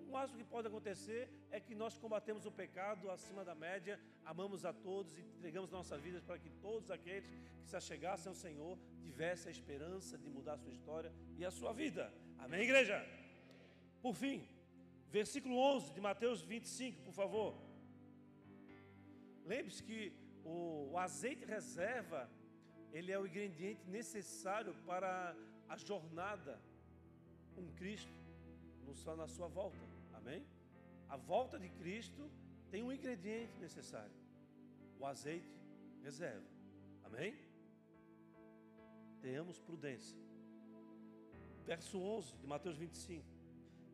o máximo que pode acontecer é que nós combatemos o pecado acima da média, amamos a todos e entregamos nossas vidas para que todos aqueles que se achegassem ao Senhor tivessem a esperança de mudar a sua história e a sua vida. Amém, igreja? Por fim, versículo 11 de Mateus 25, por favor. Lembre-se que o azeite reserva, ele é o ingrediente necessário para a jornada com Cristo na sua volta. Amém? A volta de Cristo tem um ingrediente necessário: o azeite reserva. Amém? Tenhamos prudência. Verso 11 de Mateus 25.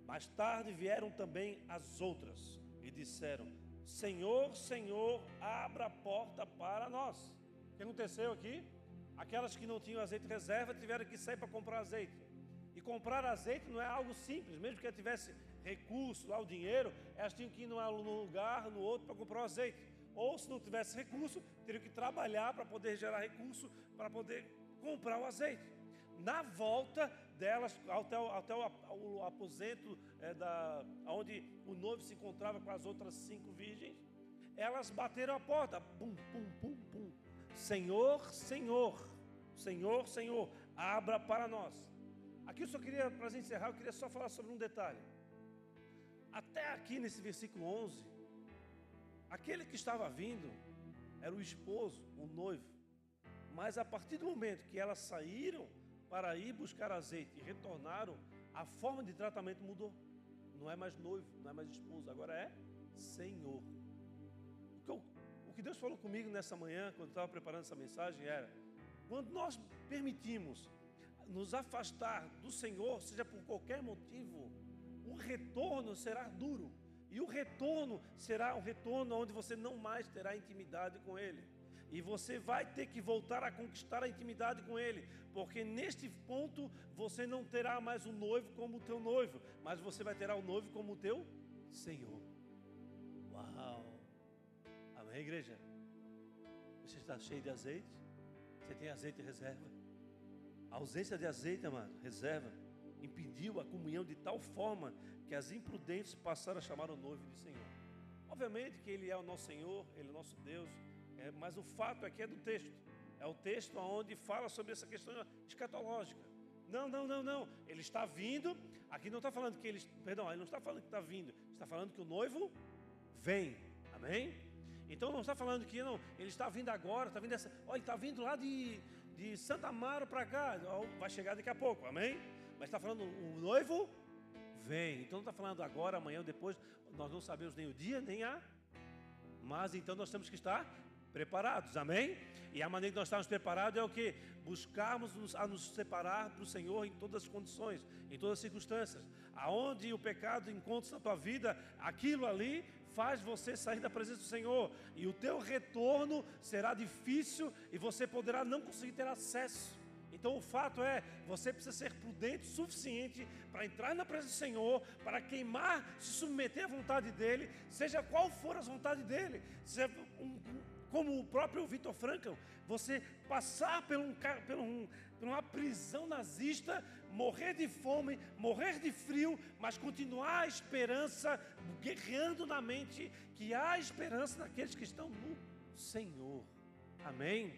Mais tarde vieram também as outras e disseram: Senhor, Senhor, abra a porta para nós. O que aconteceu aqui? Aquelas que não tinham azeite reserva tiveram que sair para comprar azeite. E comprar azeite não é algo simples, mesmo que tivesse recurso, lá o dinheiro, elas tinham que ir num lugar, no outro para comprar o azeite. Ou se não tivesse recurso, teriam que trabalhar para poder gerar recurso, para poder comprar o azeite. Na volta delas, até o, até o aposento é, da, onde o noivo se encontrava com as outras cinco virgens, elas bateram a porta, pum, pum, pum, pum. Senhor, Senhor, Senhor, Senhor, abra para nós. Aqui eu só queria, para encerrar, eu queria só falar sobre um detalhe. Até aqui nesse versículo 11, aquele que estava vindo era o esposo, o noivo. Mas a partir do momento que elas saíram para ir buscar azeite e retornaram, a forma de tratamento mudou. Não é mais noivo, não é mais esposo, agora é Senhor. O que, eu, o que Deus falou comigo nessa manhã, quando eu estava preparando essa mensagem, era: quando nós permitimos nos afastar do Senhor, seja por qualquer motivo, o retorno será duro. E o retorno será um retorno onde você não mais terá intimidade com Ele. E você vai ter que voltar a conquistar a intimidade com Ele, porque neste ponto você não terá mais o noivo como o teu noivo, mas você vai ter o noivo como o teu Senhor. Uau! Amém, igreja? Você está cheio de azeite? Você tem azeite reserva? A ausência de azeite, amado, reserva, impediu a comunhão de tal forma que as imprudentes passaram a chamar o noivo de Senhor. Obviamente que Ele é o nosso Senhor, Ele é o nosso Deus, é, mas o fato é que é do texto. É o texto onde fala sobre essa questão escatológica. Não, não, não, não. Ele está vindo. Aqui não está falando que ele. Perdão, ele não está falando que está vindo. Está falando que o noivo vem. Amém? Então não está falando que não, ele está vindo agora, está vindo essa. Olha, ele está vindo lá de, de Santa Amaro para cá, vai chegar daqui a pouco, amém? Mas está falando, o noivo vem. Então não está falando agora, amanhã ou depois, nós não sabemos nem o dia, nem a. Mas então nós temos que estar preparados, amém? E a maneira que nós estamos preparados é o que? Buscarmos a nos separar do Senhor em todas as condições, em todas as circunstâncias. Aonde o pecado encontra na tua vida, aquilo ali faz você sair da presença do Senhor e o teu retorno será difícil e você poderá não conseguir ter acesso. Então o fato é, você precisa ser prudente o suficiente para entrar na presença do Senhor, para queimar, se submeter à vontade dEle, seja qual for a vontade dEle. Seja um, como o próprio Vitor Frankl, você passar por, um, por, um, por uma prisão nazista, morrer de fome, morrer de frio, mas continuar a esperança, guerreando na mente que há esperança naqueles que estão no Senhor. Amém?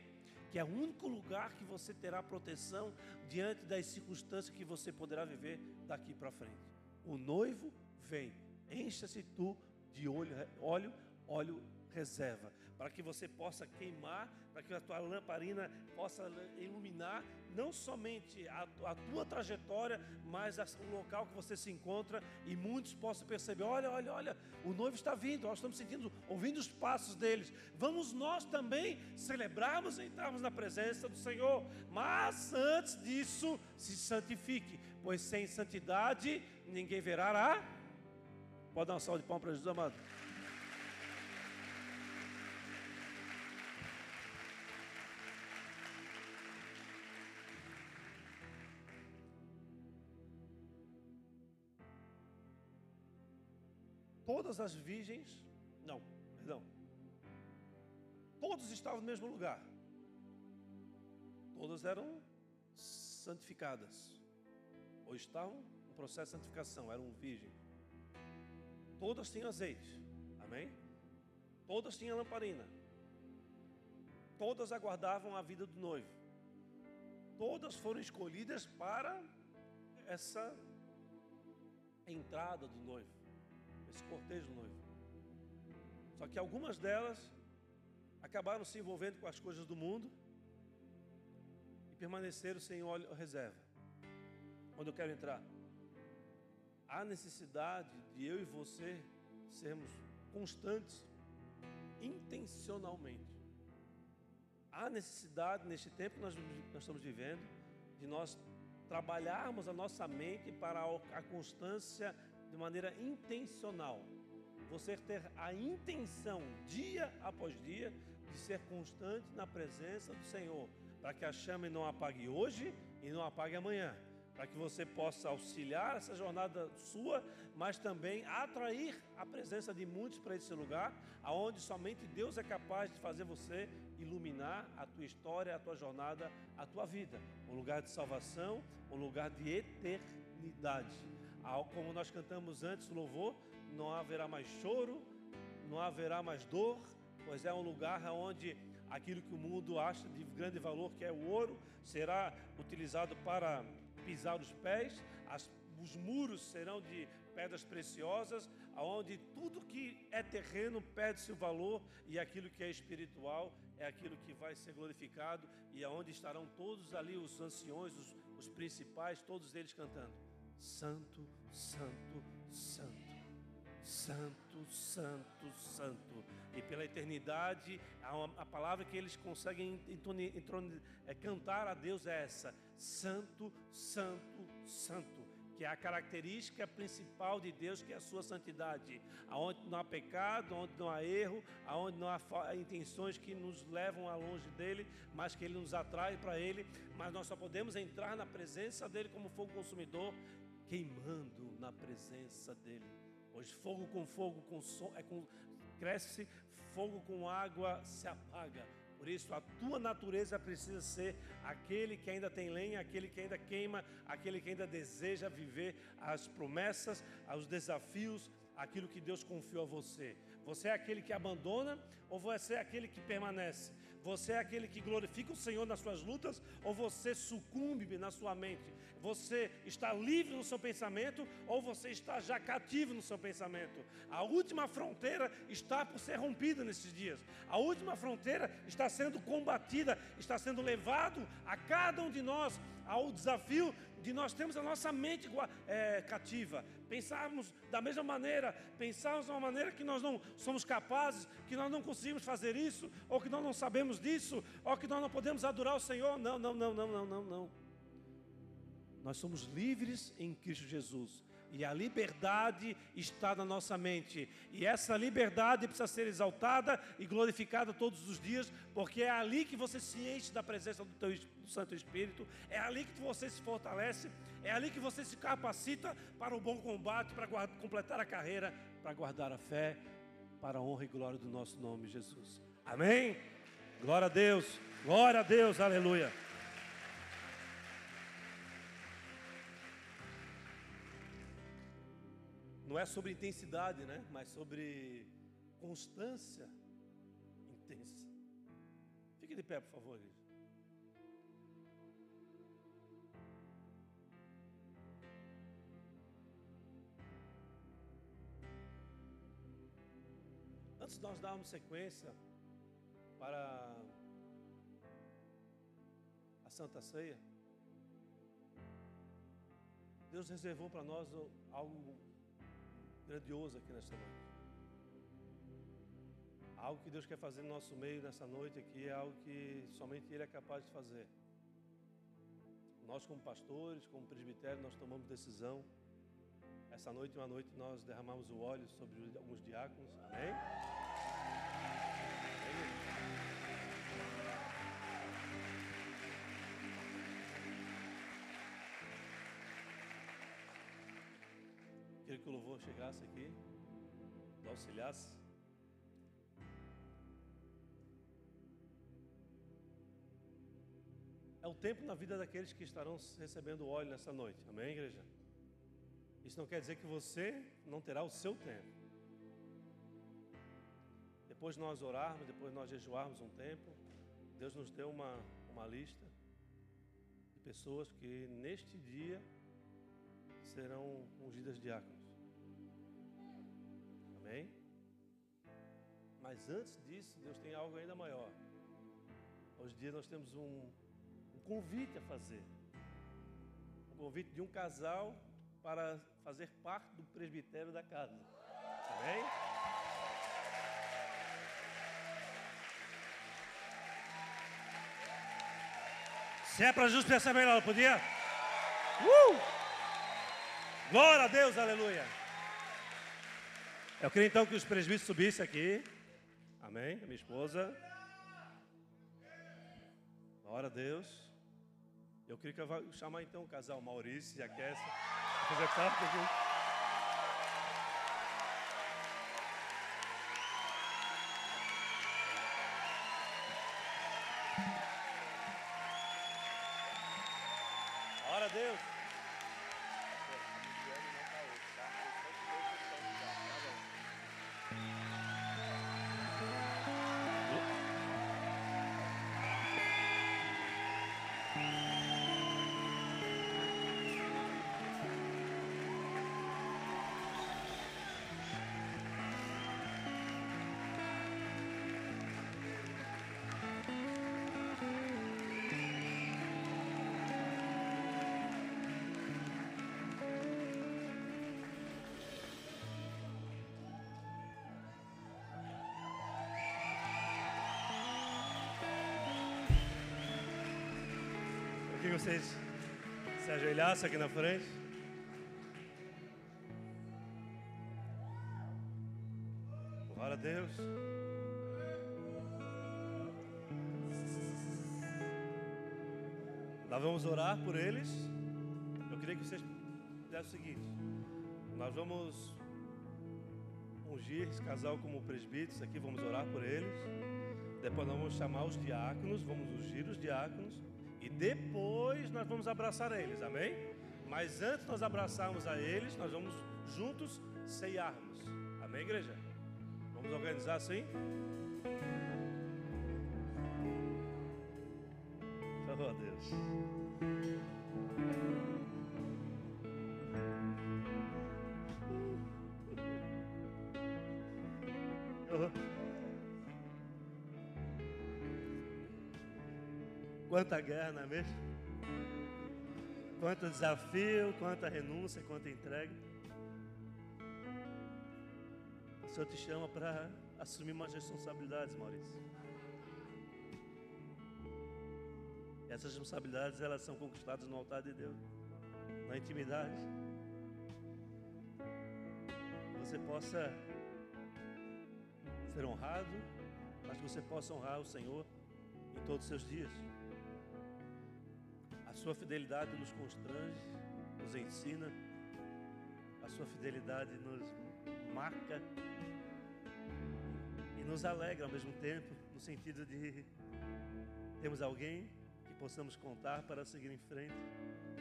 Que é o único lugar que você terá proteção diante das circunstâncias que você poderá viver daqui para frente. O noivo vem, encha-se tu de óleo, óleo, óleo reserva para que você possa queimar, para que a tua lamparina possa iluminar não somente a, a tua trajetória, mas a, o local que você se encontra e muitos possam perceber: olha, olha, olha, o noivo está vindo, nós estamos sentindo, ouvindo os passos deles. Vamos nós também celebrarmos e entrarmos na presença do Senhor, mas antes disso, se santifique, pois sem santidade ninguém verá. Pode dar um salve de palmas para Jesus, amado. Todas as virgens, não, perdão. Todos estavam no mesmo lugar. Todas eram santificadas. Ou estavam no processo de santificação, eram virgens. Todas tinham azeite. Amém? Todas tinham lamparina. Todas aguardavam a vida do noivo. Todas foram escolhidas para essa entrada do noivo esse cortejo noivo. Só que algumas delas acabaram se envolvendo com as coisas do mundo e permaneceram sem óleo reserva. Onde eu quero entrar? Há necessidade de eu e você sermos constantes, intencionalmente. Há necessidade, neste tempo que nós, nós estamos vivendo, de nós trabalharmos a nossa mente para a constância de maneira intencional. Você ter a intenção, dia após dia, de ser constante na presença do Senhor, para que a chama não apague hoje e não apague amanhã, para que você possa auxiliar essa jornada sua, mas também atrair a presença de muitos para esse lugar, aonde somente Deus é capaz de fazer você iluminar a tua história, a tua jornada, a tua vida, um lugar de salvação, um lugar de eternidade como nós cantamos antes do louvor, não haverá mais choro, não haverá mais dor, pois é um lugar onde aquilo que o mundo acha de grande valor, que é o ouro, será utilizado para pisar os pés, as, os muros serão de pedras preciosas, aonde tudo que é terreno perde-se o valor e aquilo que é espiritual é aquilo que vai ser glorificado e aonde estarão todos ali os anciões, os, os principais, todos eles cantando. Santo, Santo, Santo. Santo, Santo, Santo. E pela eternidade, a, a palavra que eles conseguem entone, entone, é, cantar a Deus é essa: Santo, Santo, Santo. Que é a característica principal de Deus, que é a sua santidade. Aonde não há pecado, onde não há erro, aonde não há intenções que nos levam a longe dele, mas que ele nos atrai para ele. Mas nós só podemos entrar na presença dele como fogo consumidor queimando na presença dele. Pois fogo com fogo com som, é com, cresce, fogo com água se apaga. Por isso, a tua natureza precisa ser aquele que ainda tem lenha, aquele que ainda queima, aquele que ainda deseja viver as promessas, os desafios, aquilo que Deus confiou a você. Você é aquele que abandona ou você é aquele que permanece? Você é aquele que glorifica o Senhor nas suas lutas ou você sucumbe na sua mente? Você está livre no seu pensamento ou você está já cativo no seu pensamento? A última fronteira está por ser rompida nesses dias. A última fronteira está sendo combatida, está sendo levado a cada um de nós ao desafio de nós termos a nossa mente é, cativa, pensarmos da mesma maneira, pensarmos de uma maneira que nós não somos capazes, que nós não conseguimos fazer isso, ou que nós não sabemos disso, ou que nós não podemos adorar o Senhor. Não, não, não, não, não, não, não. Nós somos livres em Cristo Jesus. E a liberdade está na nossa mente. E essa liberdade precisa ser exaltada e glorificada todos os dias, porque é ali que você se enche da presença do, teu, do Santo Espírito, é ali que você se fortalece, é ali que você se capacita para o bom combate, para completar a carreira, para guardar a fé, para a honra e glória do nosso nome, Jesus. Amém? Glória a Deus, glória a Deus, aleluia. Não é sobre intensidade, né? Mas sobre constância intensa. Fique de pé, por favor. Antes de nós darmos sequência para a Santa Ceia, Deus reservou para nós algo grandioso aqui nesta noite. Algo que Deus quer fazer no nosso meio nessa noite aqui é algo que somente Ele é capaz de fazer. Nós, como pastores, como presbitério, nós tomamos decisão. Essa noite, uma noite, nós derramamos o óleo sobre alguns diáconos. Amém? Queria louvor chegasse aqui, auxiliasse. É o tempo na vida daqueles que estarão recebendo óleo nessa noite. Amém, igreja? Isso não quer dizer que você não terá o seu tempo. Depois de nós orarmos, depois de nós jejuarmos um tempo, Deus nos deu uma, uma lista de pessoas que neste dia serão ungidas diáconos. Amém? Mas antes disso, Deus tem algo ainda maior. Hoje em dia nós temos um, um convite a fazer. Um convite de um casal para fazer parte do presbitério da casa. Amém? Se é para justo pensar melhor, podia? Uh! Glória a Deus, aleluia. Eu queria então que os presbíteros subissem aqui. Amém? A minha esposa. Glória a Deus. Eu queria que eu chamar então o casal Maurício e a Kessia. Fazer parte aqui. Que vocês se ajoelhassem aqui na frente. Glória a Deus. Nós vamos orar por eles. Eu queria que vocês fizessem o seguinte: nós vamos ungir esse casal como presbíteros aqui, vamos orar por eles. Depois nós vamos chamar os diáconos, vamos ungir os diáconos. Depois nós vamos abraçar eles, amém? Mas antes nós abraçarmos a eles, nós vamos juntos ceiarmos. Amém, igreja? Vamos organizar assim? Oh, Deus. Oh. Quanta guerra, não é mesmo? Quanto desafio, quanta renúncia, quanta entrega. O Senhor te chama para assumir umas responsabilidades, Maurício. E essas responsabilidades elas são conquistadas no altar de Deus, na intimidade. você possa ser honrado, mas que você possa honrar o Senhor em todos os seus dias. Sua fidelidade nos constrange, nos ensina, a sua fidelidade nos marca e nos alegra ao mesmo tempo, no sentido de termos alguém que possamos contar para seguir em frente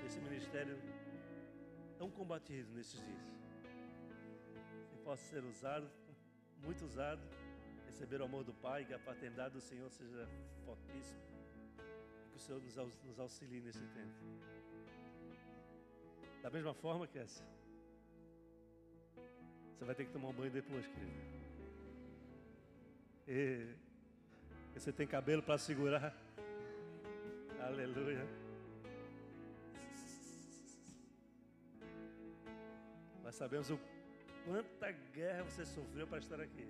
nesse ministério tão combatido nesses dias. Que possa ser usado, muito usado, receber o amor do Pai, que a paternidade do Senhor seja fortíssima. E que o Senhor nos auxilie nesse tempo. Da mesma forma que essa. Você vai ter que tomar um banho depois, querido. E você tem cabelo para segurar. Aleluia. Nós sabemos o quanta guerra você sofreu para estar aqui.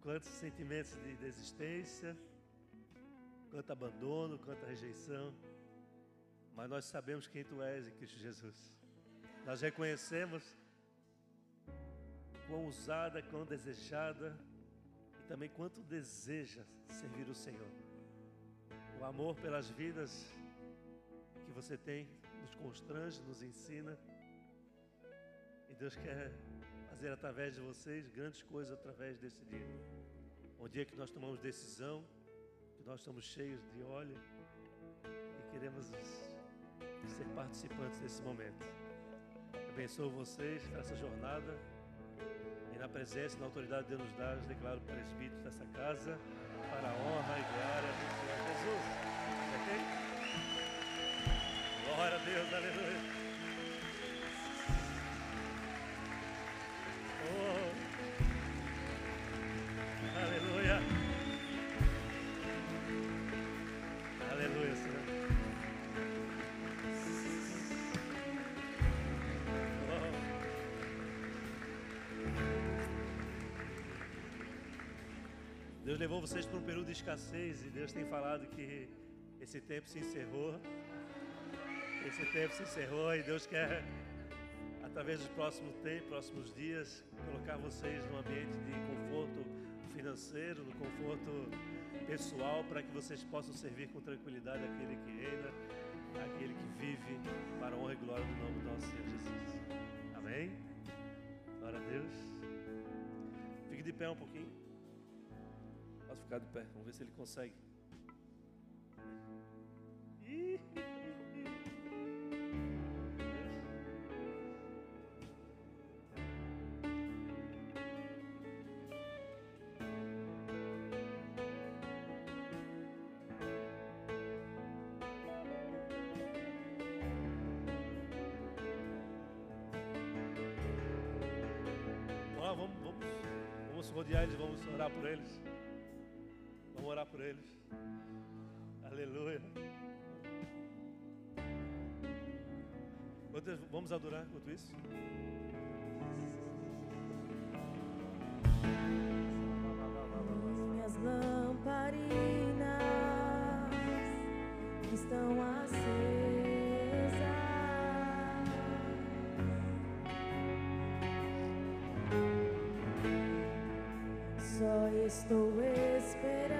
Quantos sentimentos de desistência, quanto abandono, quanta rejeição. Mas nós sabemos quem tu és em Cristo Jesus. Nós reconhecemos quão usada, quão desejada e também quanto deseja servir o Senhor. O amor pelas vidas que você tem nos constrange, nos ensina. E Deus quer fazer através de vocês grandes coisas através desse dia. Um dia que nós tomamos decisão, nós estamos cheios de óleo e queremos ser participantes desse momento. Abençoo vocês nessa jornada e na presença e na autoridade de Deus nos dá, declaro presbítero dessa casa para a honra e glória do Senhor Jesus. Ok? Glória a Deus, aleluia. Levou vocês para um período de escassez e Deus tem falado que esse tempo se encerrou. Esse tempo se encerrou e Deus quer, através dos próximos tempos, próximos dias, colocar vocês num ambiente de conforto financeiro, no conforto pessoal, para que vocês possam servir com tranquilidade aquele que reina, aquele que vive para a honra e glória do nome do nosso Senhor Jesus. Amém? Glória a Deus. Fique de pé um pouquinho. Ficar de pé, vamos ver se ele consegue. Vamos, vamos, vamos rodear eles, vamos orar por eles. Orar por eles. Aleluia. Vamos adorar enquanto isso? Minhas lamparinas estão acesas. Só estou esperando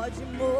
pode morar.